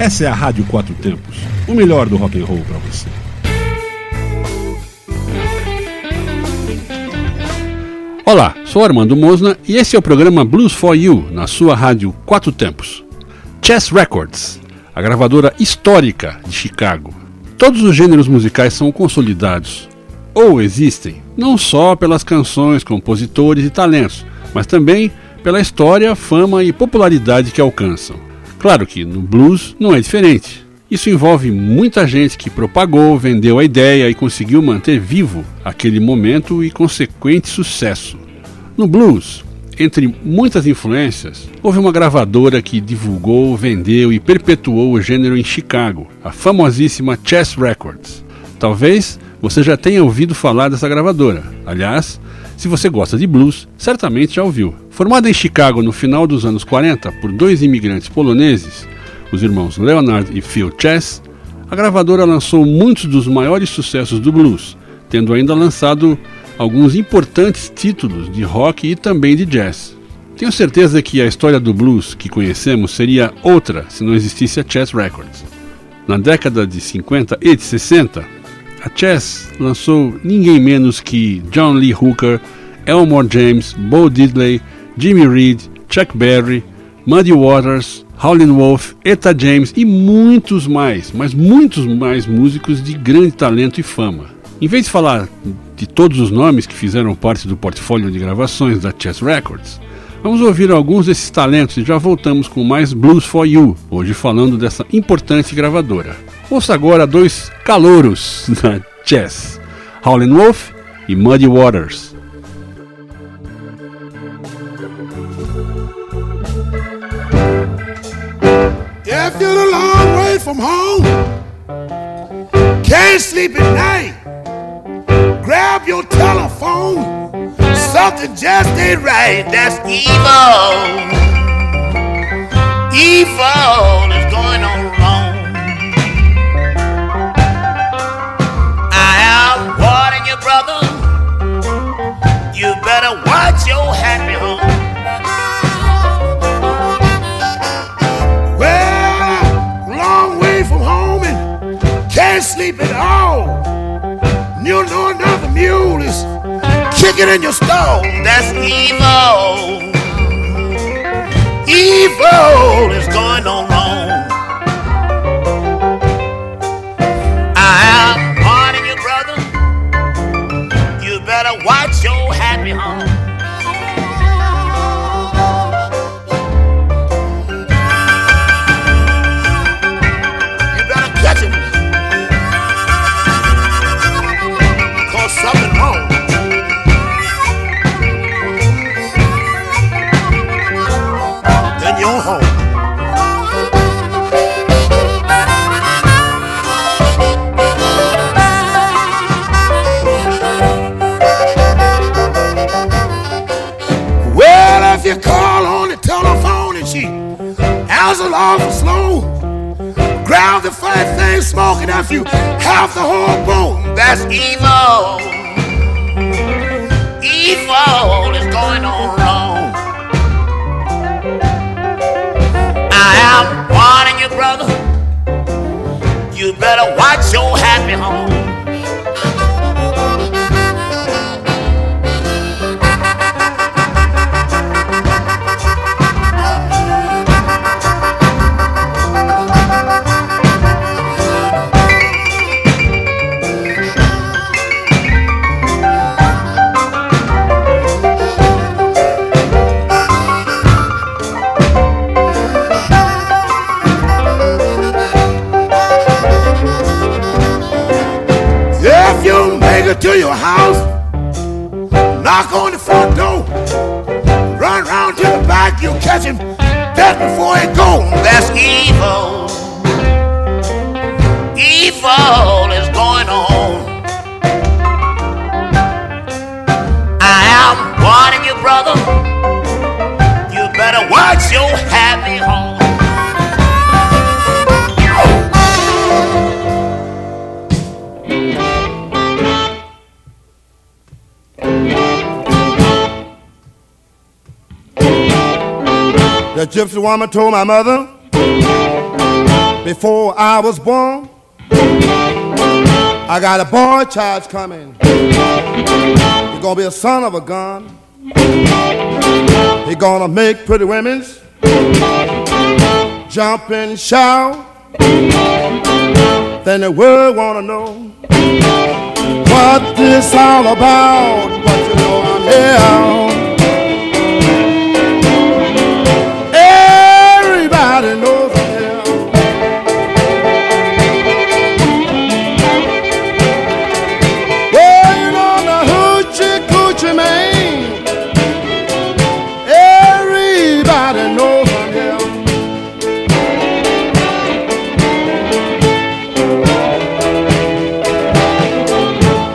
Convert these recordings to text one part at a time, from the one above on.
Essa é a Rádio Quatro Tempos, o melhor do rock and roll para você. Olá, sou Armando Mosna e esse é o programa Blues for You na sua rádio Quatro Tempos. Chess Records, a gravadora histórica de Chicago. Todos os gêneros musicais são consolidados ou existem não só pelas canções, compositores e talentos, mas também pela história, fama e popularidade que alcançam. Claro que no blues não é diferente. Isso envolve muita gente que propagou, vendeu a ideia e conseguiu manter vivo aquele momento e consequente sucesso. No blues, entre muitas influências, houve uma gravadora que divulgou, vendeu e perpetuou o gênero em Chicago, a famosíssima Chess Records. Talvez você já tenha ouvido falar dessa gravadora. Aliás, se você gosta de blues, certamente já ouviu. Formada em Chicago no final dos anos 40 por dois imigrantes poloneses, os irmãos Leonard e Phil Chess, a gravadora lançou muitos dos maiores sucessos do blues, tendo ainda lançado alguns importantes títulos de rock e também de jazz. Tenho certeza que a história do blues que conhecemos seria outra se não existisse a Chess Records. Na década de 50 e de 60, a Chess lançou ninguém menos que John Lee Hooker, Elmore James, Bo Diddley, Jimmy Reed, Chuck Berry, Muddy Waters, Howlin' Wolf, Etta James e muitos mais, mas muitos mais músicos de grande talento e fama. Em vez de falar de todos os nomes que fizeram parte do portfólio de gravações da Chess Records, vamos ouvir alguns desses talentos e já voltamos com mais Blues for You, hoje falando dessa importante gravadora. Ouça agora dois calouros da Chess, Howlin' Wolf e Muddy Waters. If you're a long way from home, can't sleep at night, grab your telephone. Something just ain't right. That's evil. Evil is going on kicking in your stall. That's evil. Evil is going on wrong. I am warning you, brother. You better watch your me home. Muzzle off slow. Grab the fat thing smoking off you half the whole bone. That's evil. Evil is going on wrong. I am warning you, brother. You better watch your happy home. Warning you, brother. You better watch your happy home. The gypsy woman told my mother, before I was born. I got a boy child coming. He's gonna be a son of a gun. He's gonna make pretty women's jump and shout. Then the world wanna know what this all about. But you know I'm here.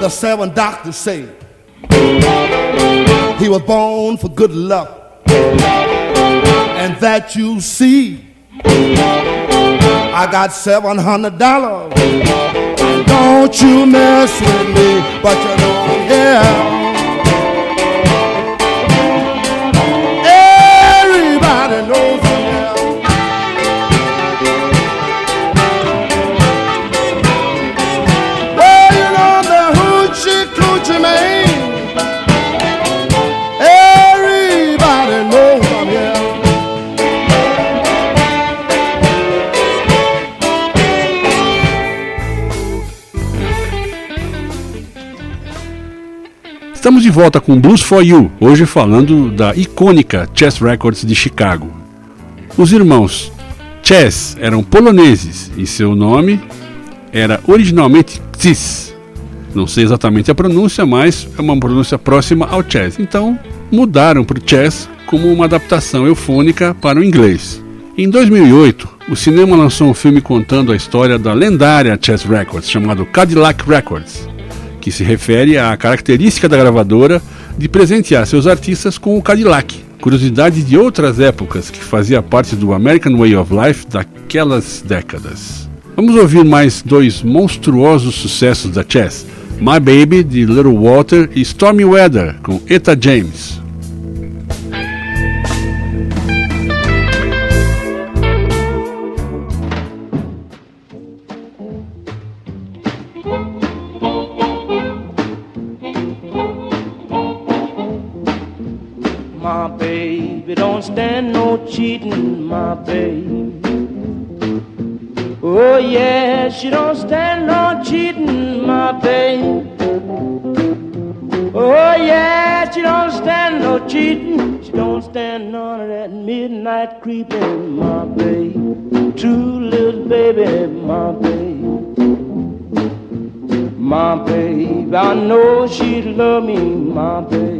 the seven doctors say he was born for good luck, and that you see. I got seven hundred dollars. Don't you mess with me, but you know, yeah. Estamos de volta com Blues for You, hoje falando da icônica Chess Records de Chicago. Os irmãos Chess eram poloneses e seu nome era originalmente Cis. Não sei exatamente a pronúncia, mas é uma pronúncia próxima ao Chess. Então mudaram para o Chess como uma adaptação eufônica para o inglês. Em 2008, o cinema lançou um filme contando a história da lendária Chess Records, chamado Cadillac Records que se refere à característica da gravadora de presentear seus artistas com o Cadillac, curiosidade de outras épocas que fazia parte do American Way of Life daquelas décadas. Vamos ouvir mais dois monstruosos sucessos da Chess: My Baby de Little Walter e Stormy Weather com Eta James. Cheating, my baby. Oh yeah, she don't stand no cheating, my baby. Oh yeah, she don't stand no cheating. She don't stand none of that midnight creeping, my baby. True little baby, my baby. My baby, I know she love me, my babe.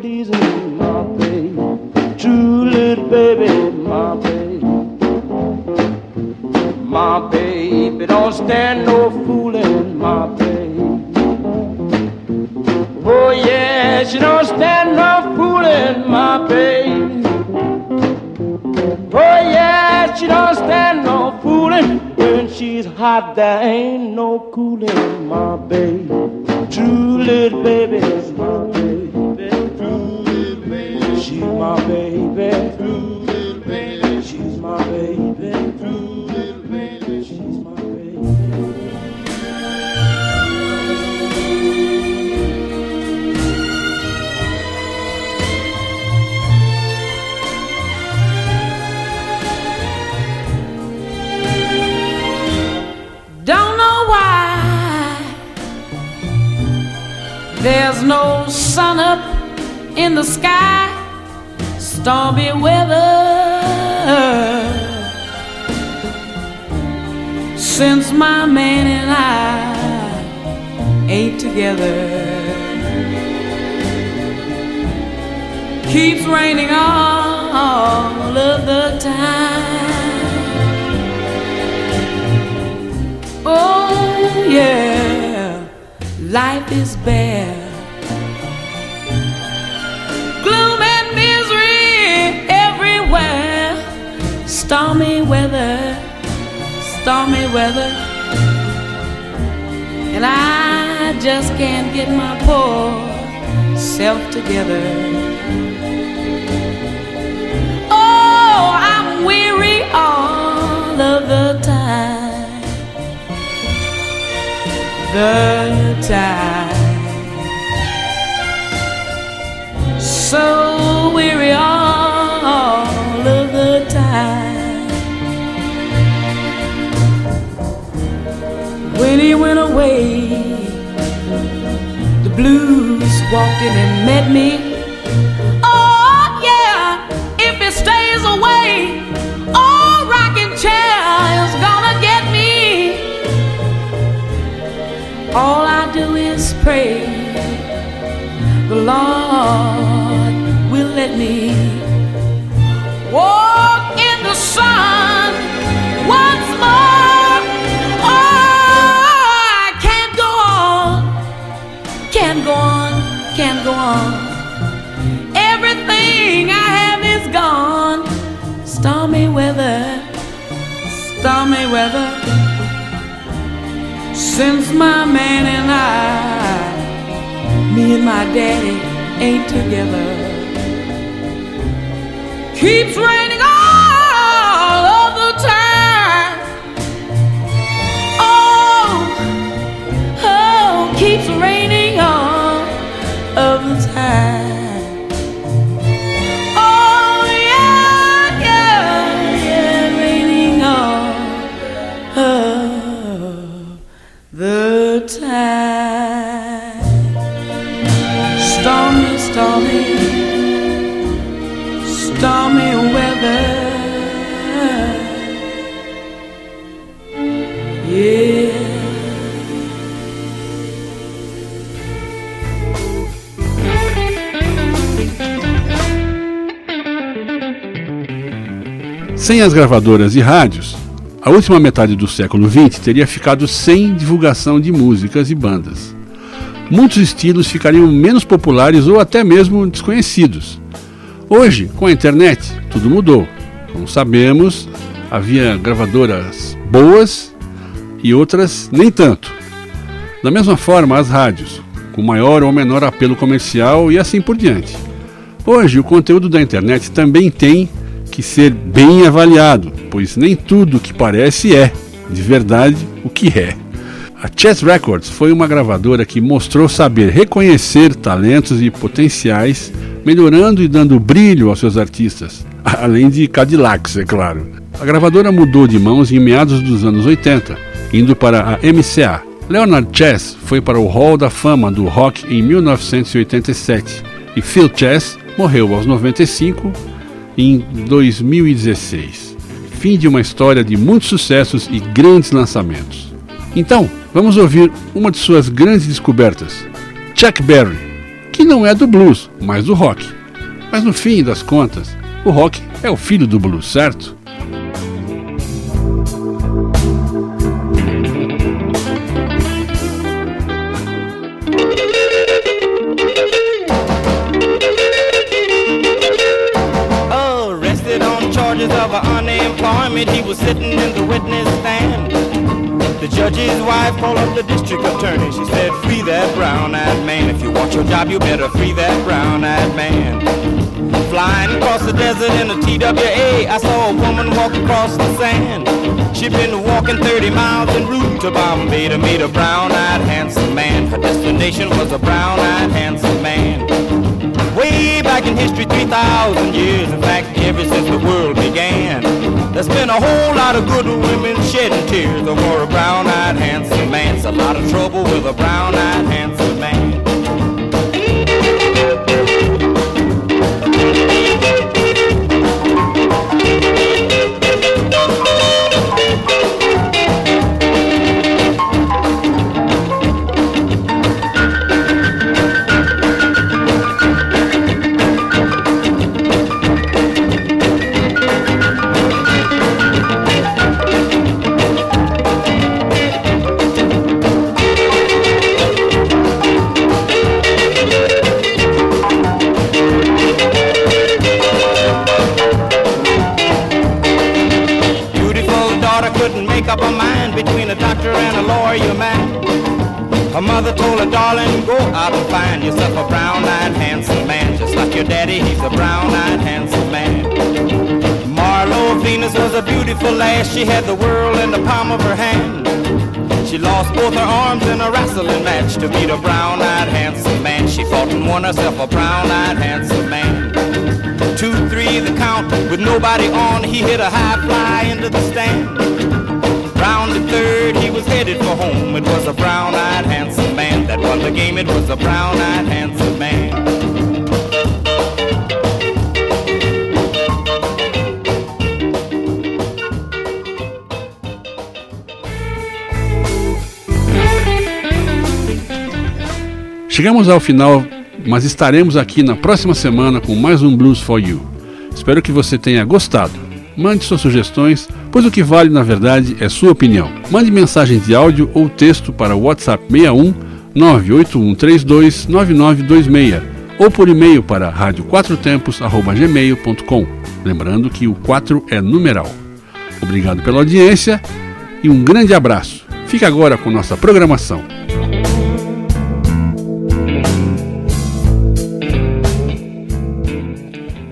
Pleasing, my baby. True little baby, my baby. My baby don't stand no fooling, my baby. Oh yeah, she don't stand no fooling, my baby. Oh yeah, she don't stand no fooling. When she's hot, there ain't no cooling, sun up in the sky, stormy weather. Since my man and I ain't together, keeps raining all of the time. Oh, yeah, life is bare. Stormy weather, stormy weather. And I just can't get my poor self together. Oh, I'm weary all of the time the time. So weary all He went away, the blues walked in and met me. Oh, yeah, if he stays away, all rocking chair is gonna get me. All I do is pray the Lord will let me walk in the sun on. Everything I have is gone. Stormy weather, stormy weather since my man and I, me and my daddy ain't together. Keeps raining stormy weather. Sem as gravadoras e rádios, a última metade do século XX teria ficado sem divulgação de músicas e bandas. Muitos estilos ficariam menos populares ou até mesmo desconhecidos. Hoje, com a internet, tudo mudou. Como sabemos, havia gravadoras boas e outras nem tanto. Da mesma forma, as rádios, com maior ou menor apelo comercial e assim por diante. Hoje, o conteúdo da internet também tem que ser bem avaliado, pois nem tudo que parece é, de verdade, o que é. A Chess Records foi uma gravadora que mostrou saber reconhecer talentos e potenciais, melhorando e dando brilho aos seus artistas, além de Cadillacs, é claro. A gravadora mudou de mãos em meados dos anos 80, indo para a MCA, Leonard Chess foi para o Hall da Fama do Rock em 1987 e Phil Chess morreu aos 95 em 2016. Fim de uma história de muitos sucessos e grandes lançamentos. Então, vamos ouvir uma de suas grandes descobertas, Chuck Berry, que não é do blues, mas do rock. Mas no fim das contas, o rock é o filho do blues, certo? he was sitting in the witness stand. The judge's wife called up the district attorney. She said, free that brown-eyed man. If you want your job, you better free that brown-eyed man. Flying across the desert in a TWA, I saw a woman walk across the sand. She'd been walking 30 miles en route to Bombay to meet a brown-eyed handsome man. Her destination was a brown-eyed handsome man. Way back in history, 3,000 years, in fact, ever since the world began. There's been a whole lot of good women shedding tears over a brown-eyed handsome man. It's a lot of trouble with a brown-eyed handsome Her mother told her, darling, go out and find yourself a brown-eyed handsome man. Just like your daddy, he's a brown-eyed handsome man. Milo Venus was a beautiful lass. She had the world in the palm of her hand. She lost both her arms in a wrestling match to meet a brown-eyed handsome man. She fought and won herself a brown-eyed handsome man. Two, three, the count with nobody on. He hit a high fly into the stand. Round the third, he was headed for home. It was a brown-eyed handsome man that won the game. It was a brown-eyed handsome man. Chegamos ao final, mas estaremos aqui na próxima semana com mais um Blues for You. Espero que você tenha gostado. Mande suas sugestões, pois o que vale na verdade é sua opinião. Mande mensagens de áudio ou texto para o WhatsApp 61 98132 9926 ou por e-mail para radioquatrotempos@gmail.com. Lembrando que o 4 é numeral. Obrigado pela audiência e um grande abraço. Fique agora com nossa programação.